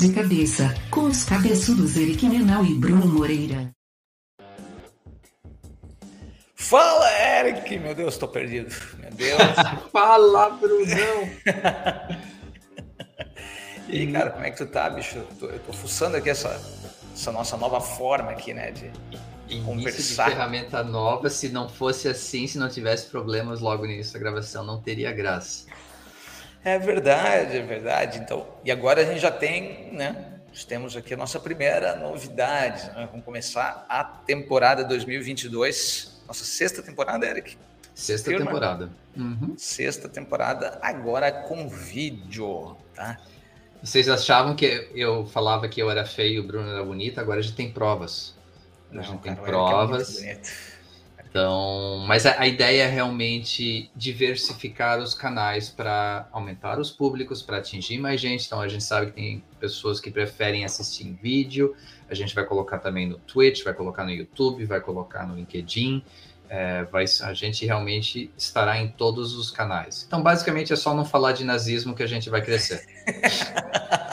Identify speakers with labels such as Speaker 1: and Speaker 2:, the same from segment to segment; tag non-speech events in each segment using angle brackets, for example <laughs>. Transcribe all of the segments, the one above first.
Speaker 1: De cabeça, com os cabeçudos Eric Menal e Bruno Moreira.
Speaker 2: Fala, Eric! Meu Deus, tô perdido. Meu Deus. <laughs>
Speaker 3: Fala, Brunão! <laughs>
Speaker 2: e aí, cara, como é que tu tá, bicho? Eu tô, eu tô fuçando aqui essa, essa nossa nova forma aqui, né? De,
Speaker 3: Início
Speaker 2: conversar.
Speaker 3: de ferramenta nova, se não fosse assim, se não tivesse problemas logo no início da gravação, não teria graça.
Speaker 2: É verdade, é verdade. Então, e agora a gente já tem, né? Nós temos aqui a nossa primeira novidade. Né? Vamos começar a temporada 2022. Nossa sexta temporada, Eric.
Speaker 3: Sexta
Speaker 2: Firma.
Speaker 3: temporada. Uhum.
Speaker 2: Sexta temporada, agora com vídeo, tá?
Speaker 3: Vocês achavam que eu falava que eu era feio e o Bruno era bonito, agora a gente tem provas. A gente tem
Speaker 2: cara, o Eric é
Speaker 3: provas.
Speaker 2: bonito.
Speaker 3: Então, mas a, ideia é realmente diversificar os canais para aumentar os públicos, para atingir mais gente. Então, a gente sabe que tem pessoas que preferem assistir em vídeo. A gente vai colocar também no Twitch, vai colocar no YouTube, vai colocar no LinkedIn. É, vai, a gente realmente estará em todos os canais. Então, basicamente, é só não falar de nazismo que a gente vai crescer. <laughs>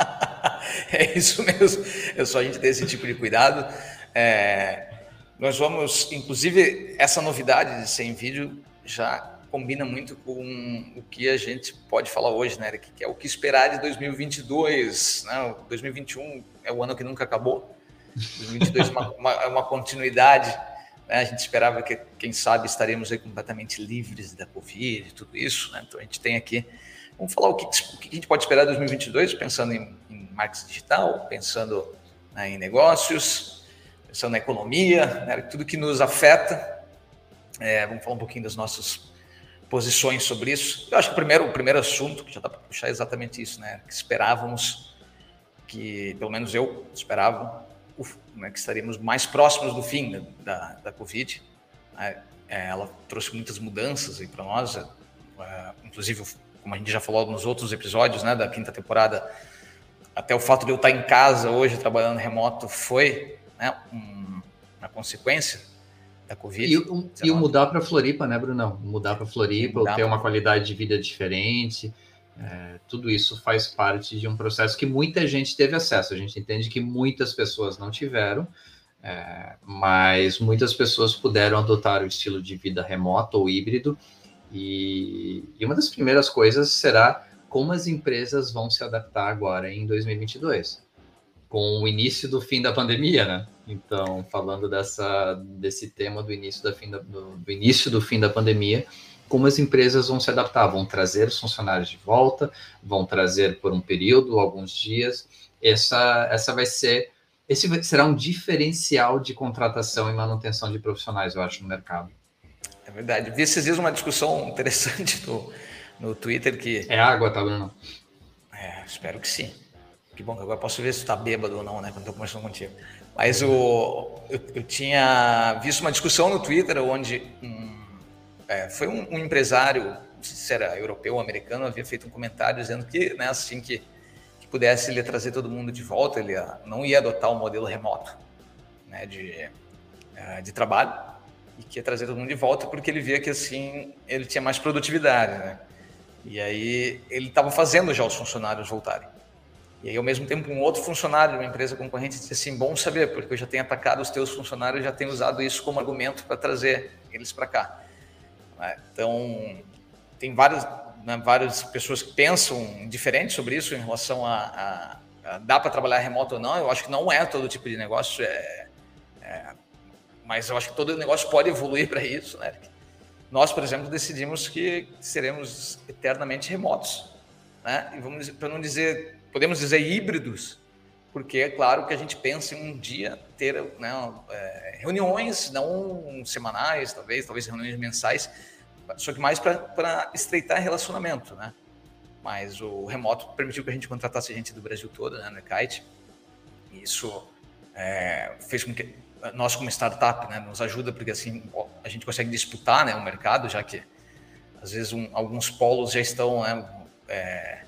Speaker 2: É isso mesmo. É só a gente ter esse tipo de cuidado. É, nós vamos, inclusive, essa novidade de ser em vídeo já combina muito com o que a gente pode falar hoje, né, Eric? Que é o que esperar de 2022. Né? O 2021 é o ano que nunca acabou. 2022 é uma, uma, é uma continuidade. Né? A gente esperava que, quem sabe, estaremos aí completamente livres da Covid e tudo isso. Né? Então, a gente tem aqui. Vamos falar o que, o que a gente pode esperar de 2022, pensando em, em marketing digital, pensando né, em negócios, pensando na economia, né, tudo que nos afeta. É, vamos falar um pouquinho das nossas posições sobre isso. Eu acho que o primeiro, o primeiro assunto, que já dá para puxar é exatamente isso, né? Que esperávamos que, pelo menos eu esperava, o, né, que estaríamos mais próximos do fim da, da Covid. É, ela trouxe muitas mudanças para nós, é, inclusive, como a gente já falou nos outros episódios né, da quinta temporada, até o fato de eu estar em casa hoje, trabalhando remoto, foi né, um, uma consequência da Covid.
Speaker 3: E, um, e o mudar para Floripa, né, Brunão? Mudar para Floripa, mudar ter uma qualidade de vida diferente, é, tudo isso faz parte de um processo que muita gente teve acesso. A gente entende que muitas pessoas não tiveram, é, mas muitas pessoas puderam adotar o estilo de vida remoto ou híbrido. E, e uma das primeiras coisas será como as empresas vão se adaptar agora em 2022 com o início do fim da pandemia, né? Então, falando dessa, desse tema do início, da fim da, do, do, início do fim da pandemia, como as empresas vão se adaptar, vão trazer os funcionários de volta, vão trazer por um período, alguns dias. Essa, essa vai ser, esse será um diferencial de contratação e manutenção de profissionais, eu acho, no mercado.
Speaker 2: É verdade. Vi esses dias uma discussão interessante no, no Twitter que...
Speaker 3: É água, tá, Bruno?
Speaker 2: É, espero que sim. Que bom que agora posso ver se tu tá bêbado ou não, né? Quando estou conversando contigo. Mas o, eu, eu, tinha visto uma discussão no Twitter onde um, é, foi um, um, empresário, se era europeu ou americano, havia feito um comentário dizendo que, né, assim que, que pudesse ele trazer todo mundo de volta, ele ia, não ia adotar o um modelo remoto né, de, de trabalho e que ia trazer todo mundo de volta porque ele via que assim ele tinha mais produtividade, né? E aí ele estava fazendo já os funcionários voltarem. E aí, ao mesmo tempo, um outro funcionário de uma empresa concorrente disse assim: bom saber, porque eu já tenho atacado os teus funcionários, já tenho usado isso como argumento para trazer eles para cá. Então, tem várias, né, várias pessoas que pensam diferente sobre isso em relação a, a, a dá para trabalhar remoto ou não. Eu acho que não é todo tipo de negócio, é, é, mas eu acho que todo negócio pode evoluir para isso. Né? Nós, por exemplo, decidimos que seremos eternamente remotos. Né? E vamos para não dizer podemos dizer híbridos, porque é claro que a gente pensa em um dia ter né, é, reuniões, não semanais, talvez, talvez reuniões mensais, só que mais para estreitar relacionamento, né? Mas o remoto permitiu que a gente contratasse gente do Brasil todo, né, no Kite. Isso é, fez com que nós como startup, né, nos ajuda porque assim a gente consegue disputar, né, o mercado, já que às vezes um, alguns polos já estão, né, é,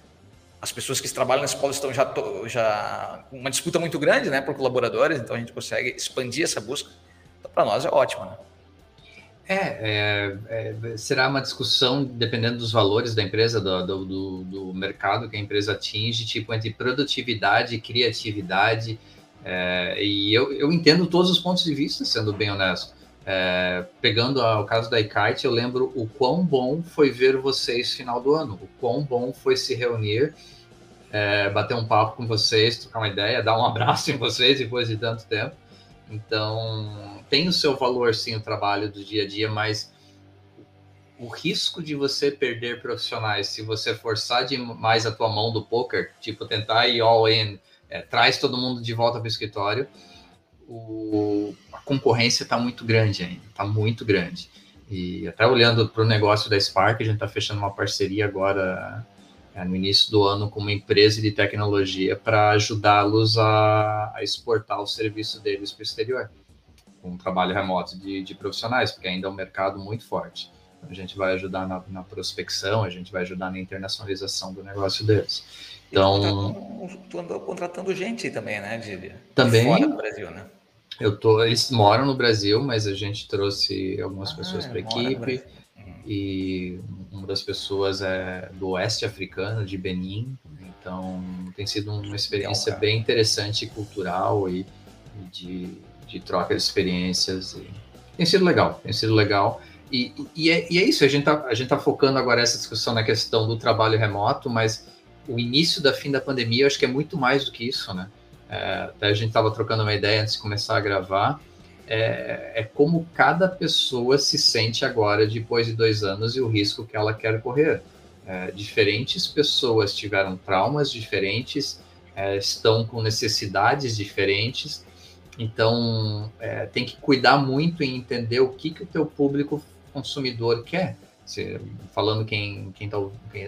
Speaker 2: as pessoas que trabalham nesse polo estão já, já uma disputa muito grande né, por colaboradores, então a gente consegue expandir essa busca. Então, para nós é ótimo. Né?
Speaker 3: É, é, é, será uma discussão dependendo dos valores da empresa, do, do, do, mercado que a empresa atinge, tipo entre produtividade e criatividade. É, e eu, eu entendo todos os pontos de vista, sendo bem honesto. É, pegando o caso da iKite, eu lembro o quão bom foi ver vocês final do ano, o quão bom foi se reunir, é, bater um papo com vocês, trocar uma ideia, dar um <laughs> abraço em vocês depois de tanto tempo. Então, tem o seu valor, sim, o trabalho do dia a dia, mas o risco de você perder profissionais se você forçar demais a tua mão do poker, tipo, tentar ir all in, é, traz todo mundo de volta para o escritório, o, a concorrência está muito grande ainda, está muito grande. E até olhando para o negócio da Spark, a gente está fechando uma parceria agora é, no início do ano com uma empresa de tecnologia para ajudá-los a, a, exportar o serviço deles para o exterior, com um trabalho remoto de, de, profissionais, porque ainda é um mercado muito forte. Então, a gente vai ajudar na, na, prospecção, a gente vai ajudar na internacionalização do negócio deles.
Speaker 2: Então, tu andou contratando gente também, né? De
Speaker 3: também,
Speaker 2: fora do Brasil, né?
Speaker 3: Eu tô, eles moram no Brasil, mas a gente trouxe algumas ah, pessoas para a equipe e uma das pessoas é do oeste africano, de Benin. Então, tem sido uma experiência bem interessante cultural e, e de, de, troca de experiências. E tem sido legal, tem sido legal. E, e, é, e é, isso, a gente, tá, gente tá focando agora essa discussão na questão do trabalho remoto, mas o início da fim da pandemia, eu acho que é muito mais do que isso, né? É, até a gente estava trocando uma ideia antes de começar a gravar, é, é, como cada pessoa se sente agora depois de dois anos e o risco que ela quer correr. É, diferentes pessoas tiveram traumas diferentes, é, estão com necessidades diferentes, então é, tem que cuidar muito em entender o que, que o teu público consumidor quer. Se, falando quem está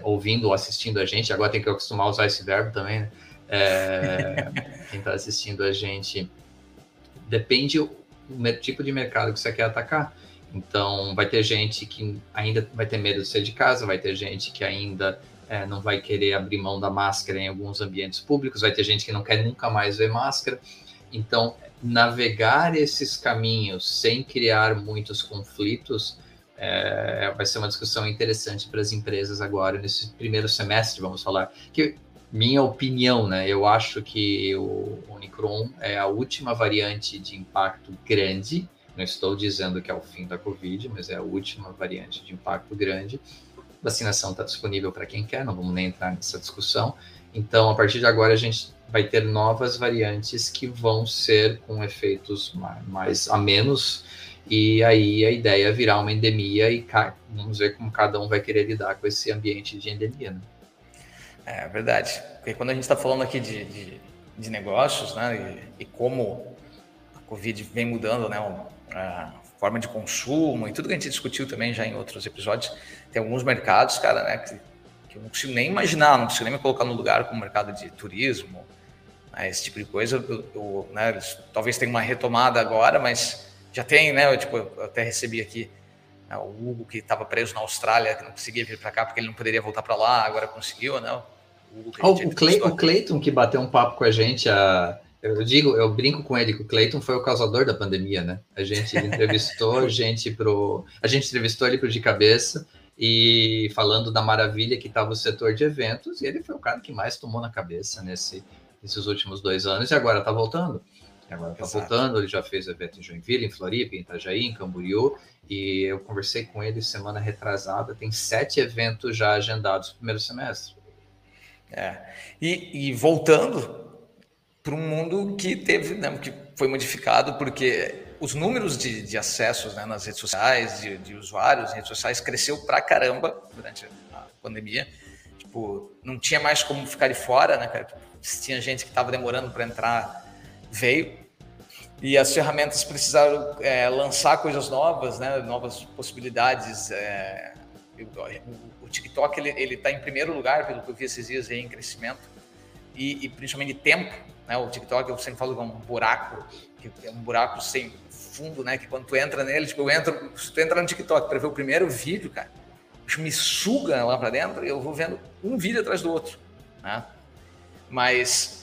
Speaker 3: ouvindo ou assistindo a gente, agora tem que acostumar a usar esse verbo também, né? É, quem está assistindo a gente, depende o tipo de mercado que você quer atacar. Então, vai ter gente que ainda vai ter medo de sair de casa, vai ter gente que ainda é, não vai querer abrir mão da máscara em alguns ambientes públicos, vai ter gente que não quer nunca mais ver máscara. Então, navegar esses caminhos sem criar muitos conflitos é, vai ser uma discussão interessante para as empresas agora, nesse primeiro semestre, vamos falar. Que minha opinião, né? Eu acho que o Omicron é a última variante de impacto grande. Não estou dizendo que é o fim da Covid, mas é a última variante de impacto grande. A vacinação está disponível para quem quer, não vamos nem entrar nessa discussão. Então, a partir de agora, a gente vai ter novas variantes que vão ser com efeitos mais, mais a menos. E aí a ideia é virar uma endemia e vamos ver como cada um vai querer lidar com esse ambiente de endemia. Né?
Speaker 2: É verdade. Porque quando a gente está falando aqui de, de, de negócios, né, e, e, como a Covid vem mudando, né, a forma de consumo e tudo que a gente discutiu também já em outros episódios, tem alguns mercados, cara, né, que, que eu não consigo nem imaginar, não consigo nem me colocar no lugar como mercado de turismo, né, esse tipo de coisa. Eu, eu, né, talvez tenha uma retomada agora, mas já tem, né? Eu, tipo, eu até recebi aqui né, o Hugo que estava preso na Austrália, que não conseguia vir para cá porque ele não poderia voltar para lá, agora conseguiu, né?
Speaker 3: O, oh, o, Clay, o Clayton que bateu um papo com a gente, a, eu digo, eu brinco com ele que o Clayton foi o causador da pandemia, né? A gente entrevistou a <laughs> gente pro, a gente entrevistou ele pro de cabeça e falando da maravilha que estava o setor de eventos e ele foi o cara que mais tomou na cabeça nesse, nesses últimos dois anos e agora está voltando. Agora está voltando, ele já fez evento em Joinville, em Floripa, em Itajaí, em Camboriú, e eu conversei com ele semana retrasada, tem sete eventos já agendados no primeiro semestre.
Speaker 2: É. E, e voltando para um mundo que teve, né, que foi modificado porque os números de, de acessos né, nas redes sociais, de, de usuários em redes sociais, cresceu pra caramba durante a pandemia. Tipo, não tinha mais como ficar de fora, né, cara? Tinha gente que estava demorando para entrar, veio. E as ferramentas precisaram é, lançar coisas novas, né, novas possibilidades. É, TikTok ele ele está em primeiro lugar pelo que eu vi esses dias aí em crescimento e, e principalmente tempo, né? O TikTok eu sempre falo que é um buraco, que é um buraco sem fundo, né? Que quando tu entra nele, tipo eu entro, se tu entra no TikTok para ver o primeiro vídeo, cara, me suga lá para dentro e eu vou vendo um vídeo atrás do outro, né? Mas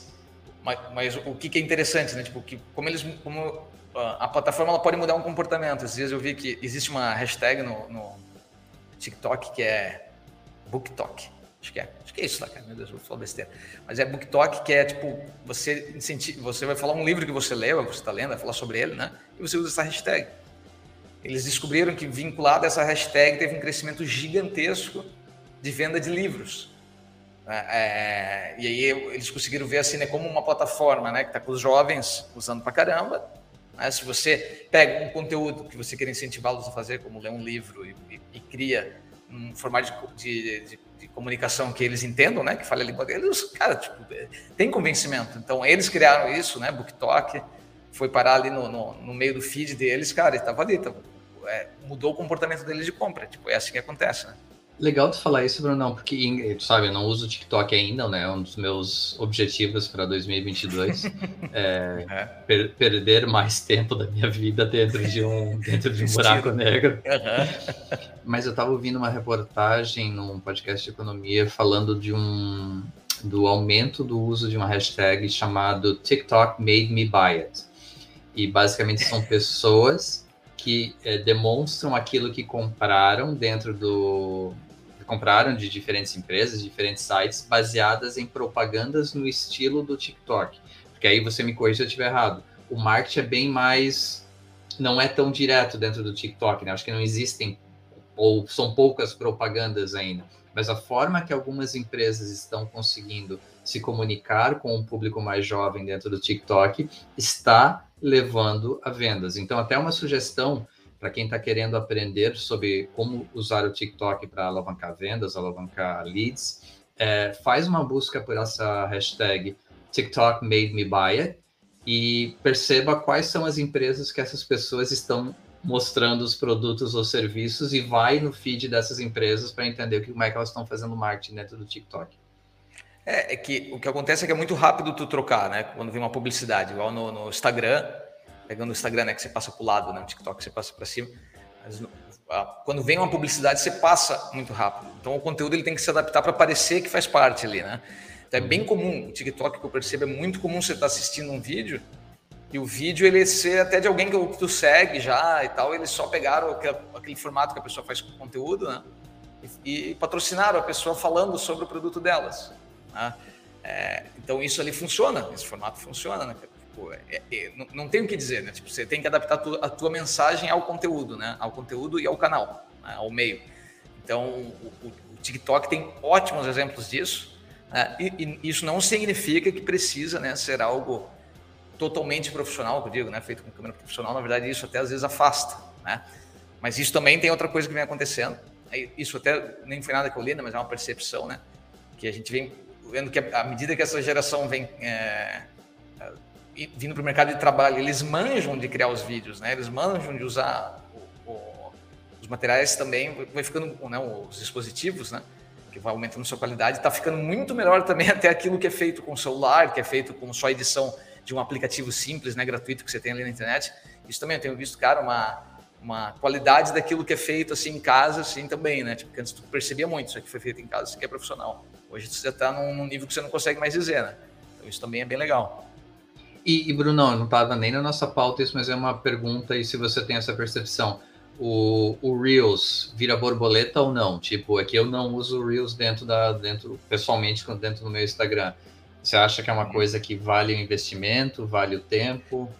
Speaker 2: mas, mas o que, que, é interessante, né? Tipo, que como eles como a plataforma ela pode mudar um comportamento. Às vezes eu vi que existe uma hashtag no, no TikTok que é BookTok. Acho que é. Acho que é isso, tá, cara? Meu Deus, vou falar besteira. Mas é BookTok, que é tipo, você incentiva, você vai falar um livro que você leu, que você está lendo, vai falar sobre ele, né? E você usa essa hashtag. Eles descobriram que vinculado a essa hashtag teve um crescimento gigantesco de venda de livros. É, é e aí eles conseguiram ver assim, né, como uma plataforma, né, que está com os jovens usando pra caramba. Né? Se você pega um conteúdo que você quer incentivá-los a fazer, como ler um livro e, e, e cria um formato de, de, de, comunicação que eles entendam, né, que fale a língua deles, cara, tipo, tem convencimento. Então eles criaram isso, né, BookTok, foi parar ali no, no, no meio do feed deles, cara, e estava ali, tava, é, mudou o comportamento deles de compra. Tipo, é assim que acontece, né?
Speaker 3: Legal tu falar isso, Brunão, porque, sabe, eu não uso o TikTok ainda, né? É um dos meus objetivos para 2022 <laughs> é, é. Per perder mais tempo da minha vida dentro de um, <laughs> dentro de um buraco negro. Uhum. Mas eu estava ouvindo uma reportagem num podcast de economia falando de um do aumento do uso de uma hashtag chamado TikTok Made Me Buy It. E basicamente são <laughs> pessoas que é, demonstram aquilo que compraram dentro do, compraram de diferentes empresas, diferentes sites, baseadas em propagandas no estilo do TikTok. Porque aí você me corrija se eu estiver errado. O marketing é bem mais. Não é tão direto dentro do TikTok, né? Acho que não existem, ou são poucas propagandas ainda. Mas a forma que algumas empresas estão conseguindo se comunicar com um público mais jovem dentro do TikTok está levando a vendas. Então, até uma sugestão para quem está querendo aprender sobre como usar o TikTok para alavancar vendas, alavancar leads, é, faz uma busca por essa hashtag TikTok Made Me Buy It e perceba quais são as empresas que essas pessoas estão mostrando os produtos ou serviços e vai no feed dessas empresas para entender como é que elas estão fazendo marketing dentro do TikTok.
Speaker 2: É, é, que o que acontece é que é muito rápido tu trocar, né? Quando vem uma publicidade, igual no, no Instagram, pegando o Instagram, né, que você passa para o lado, né, o TikTok você passa para cima. Mas, quando vem uma publicidade, você passa muito rápido. Então o conteúdo ele tem que se adaptar para parecer que faz parte ali, né? Então é bem comum, o TikTok que eu percebo é muito comum você estar tá assistindo um vídeo e o vídeo ele ser até de alguém que tu segue já e tal, eles só pegaram aquele, aquele formato que a pessoa faz com o conteúdo, né? E, e, patrocinaram a pessoa falando sobre o produto delas. Né? É, então isso ali funciona, esse formato funciona, né? Tipo, é, é, não, não tem o que dizer, né? Tipo, você tem que adaptar a tua, a tua, mensagem ao conteúdo, né? Ao conteúdo e ao canal, né? ao meio. Então, o, o, o, TikTok tem ótimos exemplos disso. Né? E, e, isso não significa que precisa né, ser algo totalmente profissional, que eu digo, né? Feito com câmera profissional. Na verdade, isso até às vezes afasta, né? Mas isso também tem outra coisa que vem acontecendo. Isso até nem foi nada que eu li, né? mas é uma percepção, né? Que a gente vem vendo que à medida que essa geração vem é, vindo para o mercado de trabalho, eles manjam de criar os vídeos, né? Eles manjam de usar o, o, os materiais também, vai ficando, né, os dispositivos, né? Que vai aumentando sua qualidade, está ficando muito melhor também <laughs> até aquilo que é feito com celular, que é feito com só edição de um aplicativo simples, né, gratuito que você tem ali na internet. Isso também eu tenho visto, cara, uma, uma qualidade daquilo que é feito assim em casa, assim também, né? Tipo, antes tu percebia muito isso aqui foi feito em casa, isso aqui é profissional. Hoje você está num, num nível que você não consegue mais dizer, né? Então isso também é bem legal.
Speaker 3: E, e Bruno, não estava nem na nossa pauta isso, mas é uma pergunta e se você tem essa percepção. O, o Reels vira borboleta ou não? Tipo, é que eu não uso o Reels dentro da, dentro, pessoalmente, dentro do meu Instagram. Você acha que é uma uhum. coisa que vale o investimento, vale o tempo?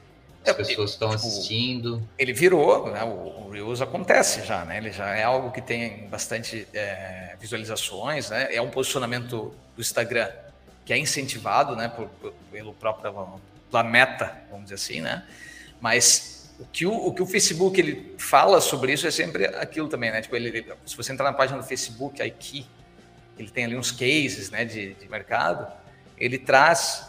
Speaker 3: As é, pessoas estão tipo, assistindo.
Speaker 2: Ele virou, né? o, o Reels acontece já, né? Ele já é algo que tem bastante é, visualizações, né? É um posicionamento do Instagram que é incentivado, né? Por, por, pelo próprio da meta, vamos dizer assim, né? Mas o que o, o que o Facebook ele fala sobre isso é sempre aquilo também, né? Tipo, ele, ele se você entrar na página do Facebook, aqui, ele tem ali uns cases, né, de, de mercado, ele traz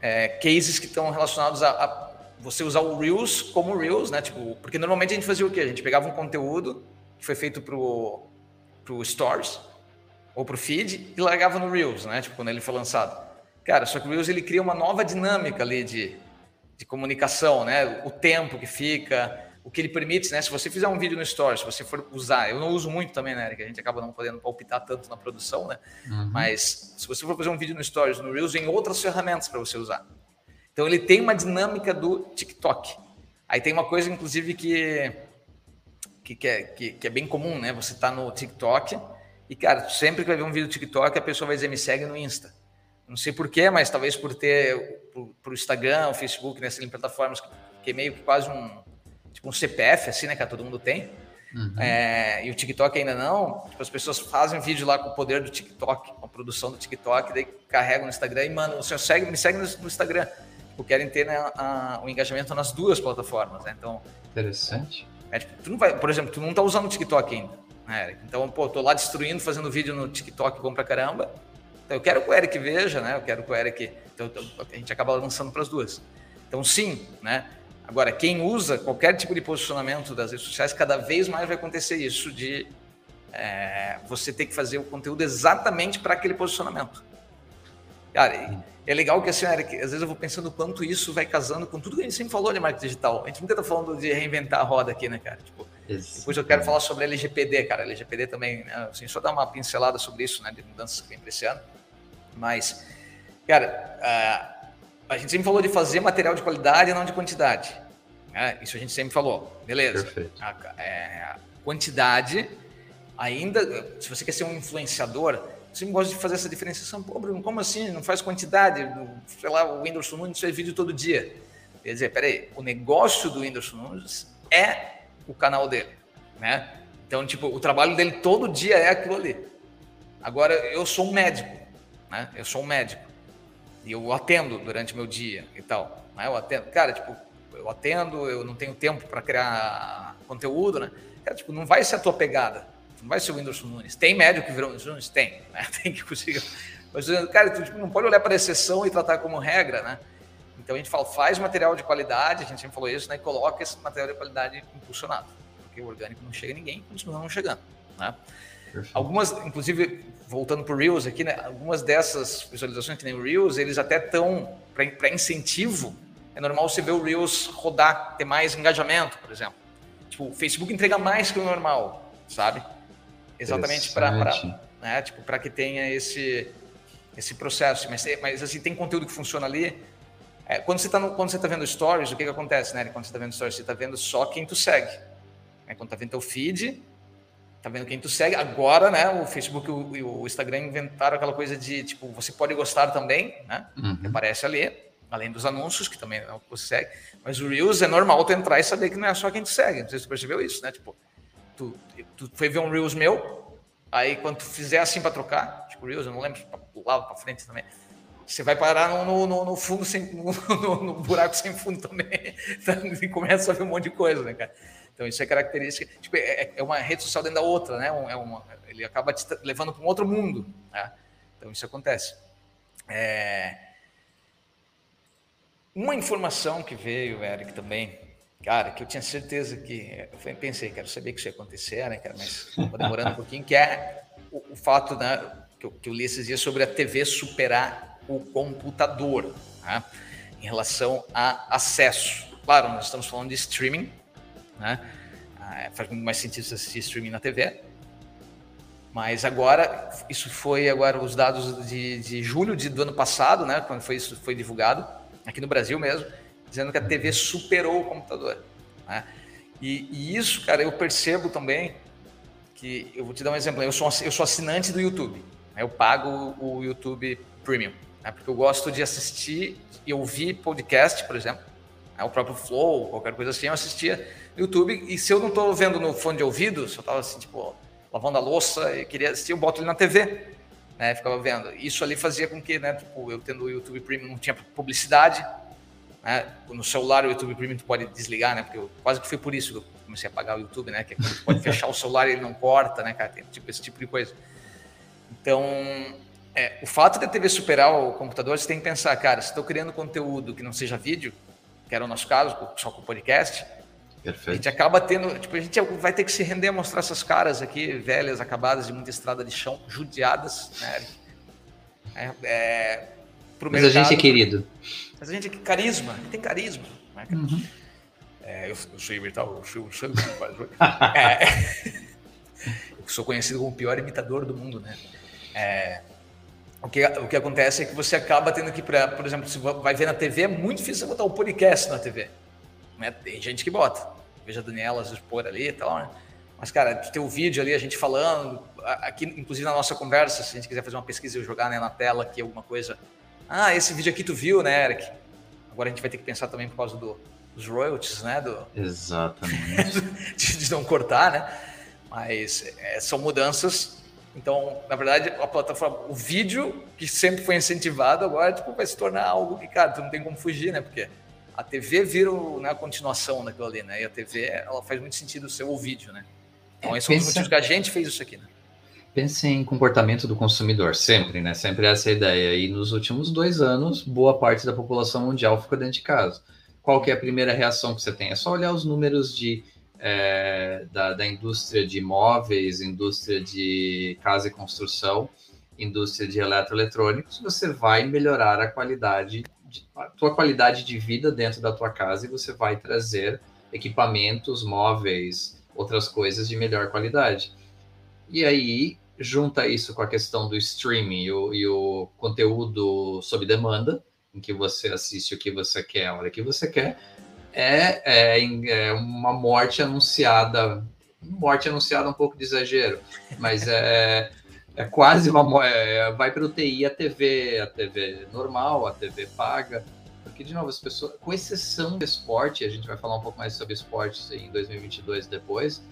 Speaker 2: é, cases que estão relacionados a, a, você usar o Reels como Reels, né? Tipo, porque normalmente a gente fazia o quê? A gente pegava um conteúdo que foi feito pro, pro Stories ou pro feed e largava no Reels, né? Tipo, quando ele foi lançado. Cara, só que o Reels ele cria uma nova dinâmica ali de, de comunicação, né? O tempo que fica, o que ele permite, né? Se você fizer um vídeo no Stories, se você for usar, eu não uso muito também, né, Eric? A gente acaba não podendo palpitar tanto na produção, né? Uhum. Mas se você for fazer um vídeo no Stories, no Reels, vem outras ferramentas para você usar. Então ele tem uma dinâmica do TikTok. Aí tem uma coisa, inclusive, que, que, que, é, que, que é bem comum, né? Você tá no TikTok e, cara, sempre que vai ver um vídeo do TikTok, a pessoa vai dizer, me segue no Insta. Não sei porquê, mas talvez por ter para o Instagram, o Facebook, nessas plataformas, que é meio que quase um, tipo um CPF, assim, né, que todo mundo tem. Uhum. É, e o TikTok ainda não. Tipo, as pessoas fazem vídeo lá com o poder do TikTok, com a produção do TikTok, daí carregam no Instagram e, mano, o senhor segue, me segue no, no Instagram. Tipo, querem ter né, a, o engajamento nas duas plataformas, né? Então.
Speaker 3: Interessante.
Speaker 2: É, tipo, tu não vai, por exemplo, tu não tá usando o TikTok ainda. Né, então, pô, tô lá destruindo, fazendo vídeo no TikTok bom pra caramba. Então, eu quero que o Eric veja, né? Eu quero que o Eric. Então, a gente acaba lançando para as duas. Então, sim, né? Agora, quem usa qualquer tipo de posicionamento das redes sociais, cada vez mais vai acontecer isso de é, você ter que fazer o conteúdo exatamente para aquele posicionamento. Cara, é legal que assim, Eric, às vezes eu vou pensando quanto isso vai casando com tudo que a gente sempre falou de marketing digital. A gente nunca está falando de reinventar a roda aqui, né, cara? Tipo, depois eu quero falar sobre LGPD, cara. LGPD também, né? assim, só dar uma pincelada sobre isso, né, de mudanças que vem para esse ano. Mas, cara, a, gente sempre falou de fazer material de qualidade e não de quantidade. Né? Isso a gente sempre falou. Beleza.
Speaker 3: Perfeito.
Speaker 2: A, é, a quantidade, ainda, se você quer ser um influenciador, você sempre gosta de fazer essa diferenciação. Pô, Bruno, como assim? Não faz quantidade? Sei lá, o Whindersson Nunes faz vídeo todo dia. Quer dizer, peraí, o negócio do Whindersson Nunes é o canal dele, né? Então, tipo, o trabalho dele todo dia é aquilo ali. Agora, eu sou um médico né? Eu sou um médico e eu atendo durante meu dia e tal. Né? Eu atendo, cara, tipo, eu atendo, eu não tenho tempo para criar conteúdo, né? Cara, tipo, não vai ser a tua pegada, não vai ser o Whindersson Nunes. Tem médico que virou Whindersson Nunes? Tem, né? <laughs> Tem que conseguir. Mas, cara, tu tipo, não pode olhar para exceção e tratar como regra, né? Então a gente fala, faz material de qualidade, a gente sempre falou isso, né? E coloca esse material de qualidade impulsionado. Porque o orgânico não chega a ninguém, continua não chegando, né? Perfeito. Algumas, inclusive, voltando para o Reels aqui, né? Algumas dessas visualizações que nem o Reels, eles até estão para incentivo. É normal você ver o Reels rodar, ter mais engajamento, por exemplo. Tipo, o Facebook entrega mais que o normal, sabe? Exatamente para né? tipo, para que tenha esse esse processo. Mas, mas assim, tem conteúdo que funciona ali. É, quando você está quando você tá vendo stories, o que, que acontece, né? Quando você está vendo stories, você está vendo só quem tu segue. É, quando está vendo teu feed, tá vendo quem tu segue. Agora, né, o Facebook e o, o, Instagram inventaram aquela coisa de, tipo, você pode gostar também, né? Uhum. Aparece ali, além dos anúncios, que também é o que você segue. Mas o Reels é normal tu entrar e saber que não é só quem tu segue. Não sei se tu percebeu isso, né? Tipo, tu, tu foi ver um Reels meu, aí quando tu fizer assim para trocar, tipo, Reels, eu não lembro, para lado, para frente também, você vai parar no, no, no fundo, sem, <laughs> no, no, buraco sem fundo também, <laughs> e começa a ver um monte de coisa, né, cara? Então, isso é característica. Tipo, é, é, uma rede social dentro da outra, né? É uma, ele acaba te levando para um outro mundo. Né? Então, isso acontece. É... Uma informação que veio, Eric, também, cara, que eu tinha certeza que. Eu pensei, quero saber que isso ia acontecer, né, cara? Mas estava demorando um pouquinho, que é o, o fato né, que, eu, que eu li esses dias sobre a TV superar o computador né, em relação a acesso. Claro, nós estamos falando de streaming, né? Ah, faz muito mais sentido você assistir streaming na TV. Mas agora, isso foi agora os dados de, de julho de, do ano passado, né? Quando foi isso foi divulgado, aqui no Brasil mesmo, dizendo que a TV superou o computador. Né? E, e, isso, cara, eu percebo também que eu vou te dar um exemplo. Eu sou, eu sou assinante do YouTube. Né? Eu pago o YouTube Premium, né? porque eu gosto de assistir e ouvir podcast, por exemplo, né? o próprio Flow, qualquer coisa assim. Eu assistia YouTube, e se eu não estou vendo no fone de ouvido, se eu estava assim, tipo, lavando a louça e queria assistir, eu boto ele na TV, né, ficava vendo. Isso ali fazia com que, né, tipo, eu tendo o YouTube Premium, não tinha publicidade, né, no celular o YouTube Premium tu pode desligar, né, porque eu, quase que foi por isso que eu comecei a pagar o YouTube, né, que é tu pode <laughs> fechar o celular e ele não corta, né, cara, tem tipo, esse tipo de coisa. Então, é, o fato da TV superar o computador, você tem que pensar, cara, se estou criando conteúdo que não seja vídeo, que era o nosso caso, só com podcast, Perfeito. A gente acaba tendo, tipo, a gente vai ter que se render a mostrar essas caras aqui, velhas, acabadas de muita estrada de chão, judiadas, né? É, é,
Speaker 3: pro Mas mercado, a gente é querido.
Speaker 2: Mas a gente é carisma, a gente tem carisma. Né? Uhum. É, eu, eu sou imitar o Silvio Santos, é, <laughs> eu sou conhecido como o pior imitador do mundo, né? É, o que, o que acontece é que você acaba tendo que, pra, por exemplo, se vai ver na TV, é muito difícil botar o podcast na TV. Né? Tem gente que bota. Veja a Daniela expor ali e tal, né? Mas, cara, tem o vídeo ali, a gente falando, aqui, inclusive na nossa conversa, se a gente quiser fazer uma pesquisa e jogar né, na tela aqui alguma coisa. Ah, esse vídeo aqui tu viu, né, Eric? Agora a gente vai ter que pensar também por causa do, dos royalties, né? Do, <laughs>
Speaker 3: Exatamente.
Speaker 2: de, de, não cortar, né? Mas é, são mudanças. Então, na verdade, a plataforma, o vídeo que sempre foi incentivado, agora tipo, vai se tornar algo que, cara, tu não tem como fugir, né? Porque a TV vira né, a continuação daquilo ali, né? E a TV, ela faz muito sentido ser o vídeo, né? Então, é, esse é um dos motivos que a gente fez isso aqui, né?
Speaker 3: Pense em comportamento do consumidor, sempre, né? Sempre essa é ideia. E nos últimos dois anos, boa parte da população mundial ficou dentro de casa. Qual que é a primeira reação que você tem? É só olhar os números de, é, da, da indústria de imóveis, indústria de casa e construção, indústria de eletroeletrônicos, você vai melhorar a qualidade, de, a tua qualidade de vida dentro da tua casa e você vai trazer equipamentos, móveis, outras coisas de melhor qualidade. E aí, junta isso com a questão do streaming e o, e o conteúdo sob demanda, em que você assiste o que você quer, a hora que você quer, é, é, é uma morte anunciada. Morte anunciada é um pouco de exagero, mas é, é quase uma. É, vai para o TI a TV, a TV normal, a TV paga. Porque, de novo, as pessoas, com exceção do esporte, a gente vai falar um pouco mais sobre esporte em 2022 depois,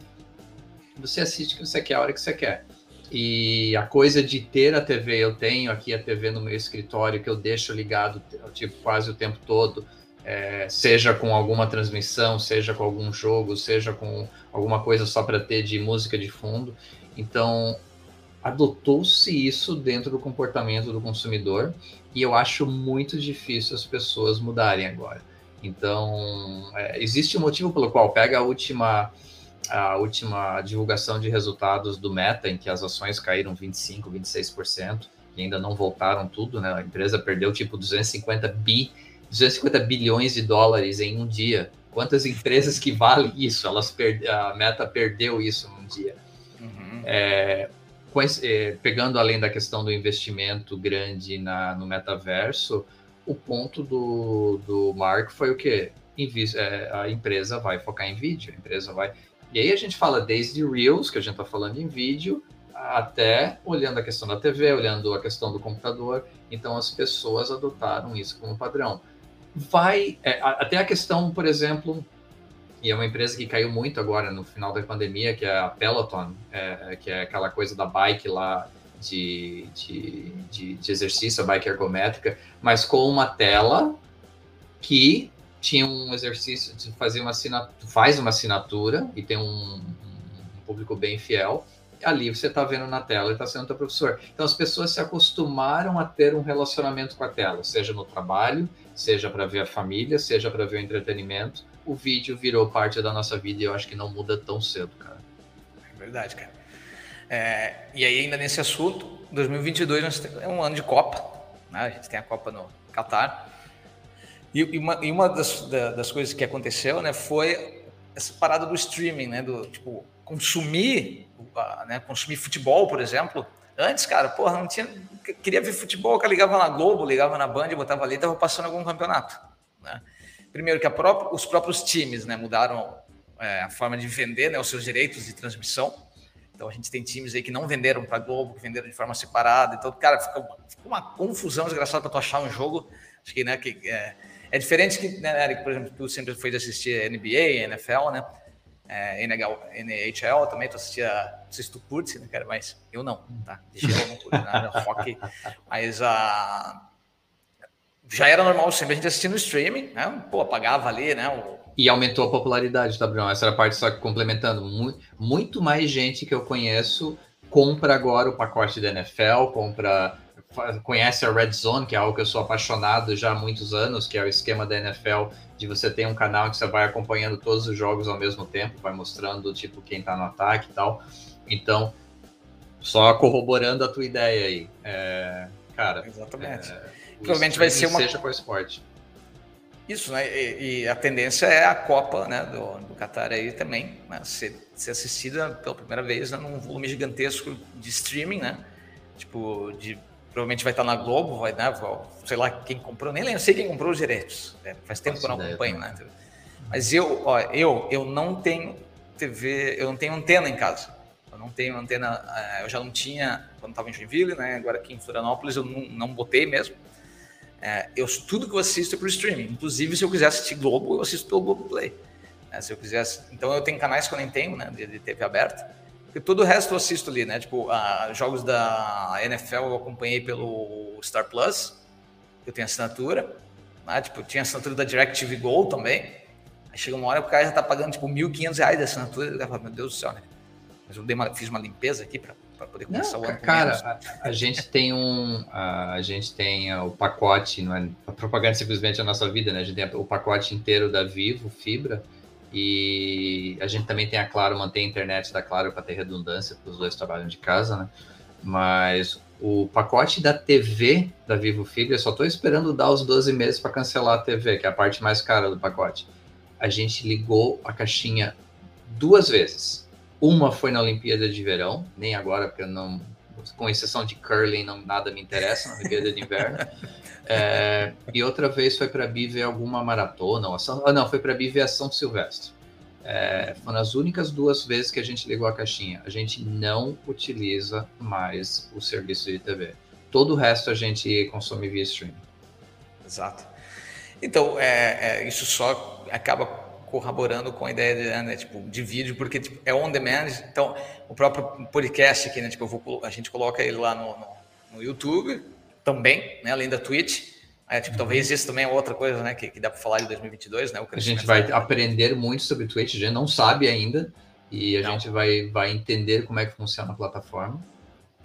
Speaker 3: você assiste o que você quer a hora que você quer. E a coisa de ter a TV, eu tenho aqui a TV no meu escritório que eu deixo ligado tipo quase o tempo todo, é, seja com alguma transmissão, seja com algum jogo, seja com alguma coisa só para ter de música de fundo. Então, adotou-se isso dentro do comportamento do consumidor e eu acho muito difícil as pessoas mudarem agora. Então, é, existe um motivo pelo qual pega a última a última divulgação de resultados do Meta, em que as ações caíram 25%, 26%, e ainda não voltaram tudo, né? A empresa perdeu tipo 250 bi, 250 bilhões de dólares em um dia. Quantas empresas que valem isso? Elas perde, a Meta perdeu isso num dia. Uhum. É, pegando além da questão do investimento grande na, no metaverso, o ponto do, do Mark foi o quê? É, a empresa vai focar em vídeo, a empresa vai e aí a gente fala desde Reels, que a gente está falando em vídeo, até olhando a questão da TV, olhando a questão do computador. Então as pessoas adotaram isso como padrão. Vai é, até a questão, por exemplo, e é uma empresa que caiu muito agora no final da pandemia, que é a Peloton, é, que é aquela coisa da bike lá de, de, de, de exercício, a bike ergométrica, mas com uma tela que tinha um exercício de fazer uma assinatura, faz uma assinatura e tem um, um público bem fiel. Ali você está vendo na tela e está sendo teu professor. Então as pessoas se acostumaram a ter um relacionamento com a tela, seja no trabalho, seja para ver a família, seja para ver o entretenimento. O vídeo virou parte da nossa vida e eu acho que não muda tão cedo, cara.
Speaker 2: É verdade, cara. É, e aí, ainda nesse assunto, 2022 é um ano de Copa. Né? A gente tem a Copa no Catar. E, e uma, e uma das, das, coisas que aconteceu, né, foi essa parada do streaming, né, do tipo consumir, né, consumir futebol, por exemplo. Antes, cara, porra, não tinha, queria ver futebol, que ligava na Globo, ligava na Band, botava ali, tava passando algum campeonato, né? Primeiro que própria, os próprios times, né, mudaram é, a forma de vender, né, os seus direitos de transmissão. Então a gente tem times aí que não venderam para Globo, que venderam de forma separada. Então, cara, fica, fica uma confusão desgraçada para tu achar um jogo. Acho que, né, que é, é diferente que, né, Eric, por exemplo, tu sempre foi de assistir NBA, NFL, né? É, NHL também, tu assistia, não sei se tu curte, né, cara, mas eu não, tá? De eu não curto nada, rock, mas a... já era normal sempre a gente assistir no streaming, né? Pô, pagava ali, né? O...
Speaker 3: E aumentou a popularidade, tá, Bruno? Essa era a parte só complementando. Muito, muito mais gente que eu conheço compra agora o pacote da NFL, compra conhece a Red Zone, que é algo que eu sou apaixonado já há muitos anos, que é o esquema da NFL de você ter um canal que você vai acompanhando todos os jogos ao mesmo tempo, vai mostrando tipo quem tá no ataque e tal. Então, só corroborando a tua ideia aí, é, cara.
Speaker 2: Exatamente. É, Provavelmente vai ser uma
Speaker 3: seja com esporte.
Speaker 2: Isso, né? E, e, a tendência é a Copa, né, do, do Qatar aí também, né, ser, ser assistida pela primeira vez né, num volume gigantesco de streaming, né? Tipo, de provavelmente vai estar na Globo, vai, né, sei lá quem comprou, nem lembro, sei quem comprou os direitos. Né? Faz tempo que eu não acompanho, né? Mas eu, ó, eu, eu não tenho TV, eu não tenho antena em casa. Eu não tenho antena, eh, eu já não tinha quando estava em Joinville, né? Agora aqui em Florianópolis eu não, não botei mesmo. É, eu, tudo que eu assisto é por streaming. Inclusive, se eu quiser assistir Globo, eu assisto pelo Globo Play. É, se eu quisesse, então eu tenho canais que eu nem tenho, né, de, de TV aberta. Porque todo o resto eu assisto ali, né? Tipo, a, jogos da NFL eu acompanhei pelo Star Plus, eu tenho assinatura. Né? Tipo, tinha assinatura da DirecTV Go também. Aí chega uma hora que o cara já tá pagando tipo 1.500 reais de assinatura. Eu falo, meu Deus do céu, né? Mas eu dei uma, fiz uma limpeza aqui para poder começar
Speaker 3: não,
Speaker 2: o ano.
Speaker 3: Cara, a, a, gente tem um. A, a gente tem o pacote, não é, a propaganda simplesmente é a nossa vida, né? A gente tem o pacote inteiro da Vivo, Fibra. E a gente também tem a Claro, mantém a internet da Claro para ter redundância, porque os dois trabalham de casa, né? Mas o pacote da TV da Vivo Fibra, eu só estou esperando dar os 12 meses para cancelar a TV, que é a parte mais cara do pacote. A gente ligou a caixinha duas vezes uma foi na Olimpíada de Verão, nem agora, porque eu não, com exceção de curling, não, nada me interessa na Olimpíada de Inverno. <laughs> É, e outra vez foi para Bi ver alguma maratona, ou ação, ah, não, foi para Bi ver a São Silvestre. É, foram as únicas duas vezes que a gente ligou a caixinha. A gente não utiliza mais o serviço de TV. Todo o resto a gente consome via streaming.
Speaker 2: Exato. Então, é, é, isso só acaba corroborando com a ideia de, né, tipo, de vídeo, porque tipo, é on demand. Então, o próprio podcast aqui, né, tipo, vou, a gente coloca ele lá no, no, no YouTube também, né, além da Twitch. É, tipo, talvez isso também é outra coisa, né, que, que dá para falar de 2022, né?
Speaker 3: a gente vai aprender muito sobre Twitch, a gente não sabe ainda e a não. gente vai, vai entender como é que funciona a plataforma.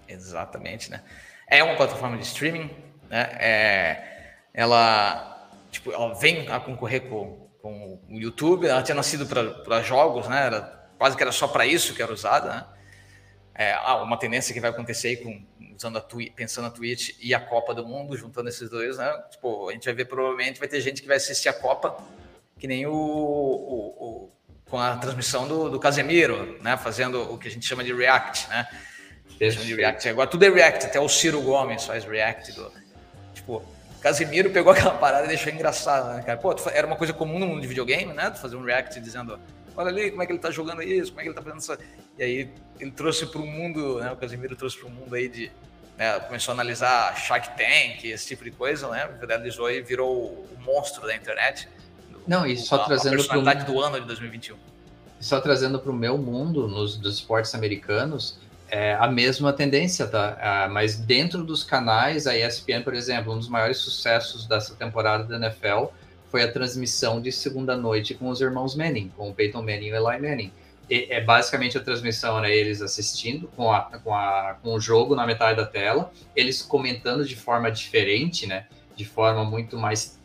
Speaker 2: Exatamente, né? É uma plataforma de streaming, né? É, ela, tipo, ela vem a concorrer com com o YouTube. Ela tinha nascido para jogos, né? Era, quase que era só para isso que era usada, né? É, ah, uma tendência que vai acontecer aí com usando a Twitch, pensando a Twitch e a Copa do Mundo, juntando esses dois, né? Tipo, a gente vai ver provavelmente vai ter gente que vai assistir a Copa que nem o, o, o com a transmissão do, do, Casemiro, né? Fazendo o que a gente chama de React, né? De react. Agora tudo é React, até o Ciro Gomes faz React do, tipo, Casimiro pegou <laughs> aquela parada e deixou engraçado, né, cara? Pô, era uma coisa comum no mundo de videogame, né? Tu fazer um react dizendo, olha ali como é que ele tá jogando isso, como é que ele tá fazendo isso. E aí ele trouxe para o mundo, né? O Casimiro trouxe para o mundo aí de. Né, começou a analisar Shark Tank, esse tipo de coisa, né? Viralizou e virou o monstro da internet.
Speaker 3: Não, e só a, trazendo. A
Speaker 2: personalidade pro... do ano de 2021.
Speaker 3: Só trazendo para o meu mundo, nos dos esportes americanos, é a mesma tendência, tá? Ah, mas dentro dos canais, a ESPN, por exemplo, um dos maiores sucessos dessa temporada da NFL foi a transmissão de segunda noite com os irmãos Manning, com o Peyton Manning e o Eli Manning. E, é basicamente a transmissão era eles assistindo com, a, com, a, com o jogo na metade da tela, eles comentando de forma diferente, né? De forma muito mais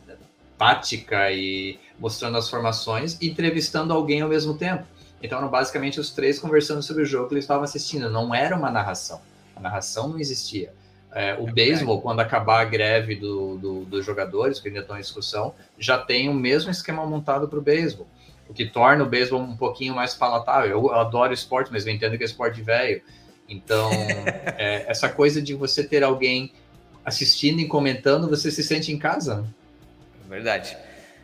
Speaker 3: tática e mostrando as formações e entrevistando alguém ao mesmo tempo. Então eram basicamente os três conversando sobre o jogo que eles estavam assistindo. Não era uma narração. A narração não existia. É, o é beisebol, quando acabar a greve do, do, dos jogadores, que ainda estão em discussão, já tem o mesmo esquema montado para o beisebol. O que torna o beisebol um pouquinho mais palatável. Eu, eu adoro esporte, mas eu entendo que é esporte velho. Então, <laughs> é, essa coisa de você ter alguém assistindo e comentando, você se sente em casa.
Speaker 2: Verdade.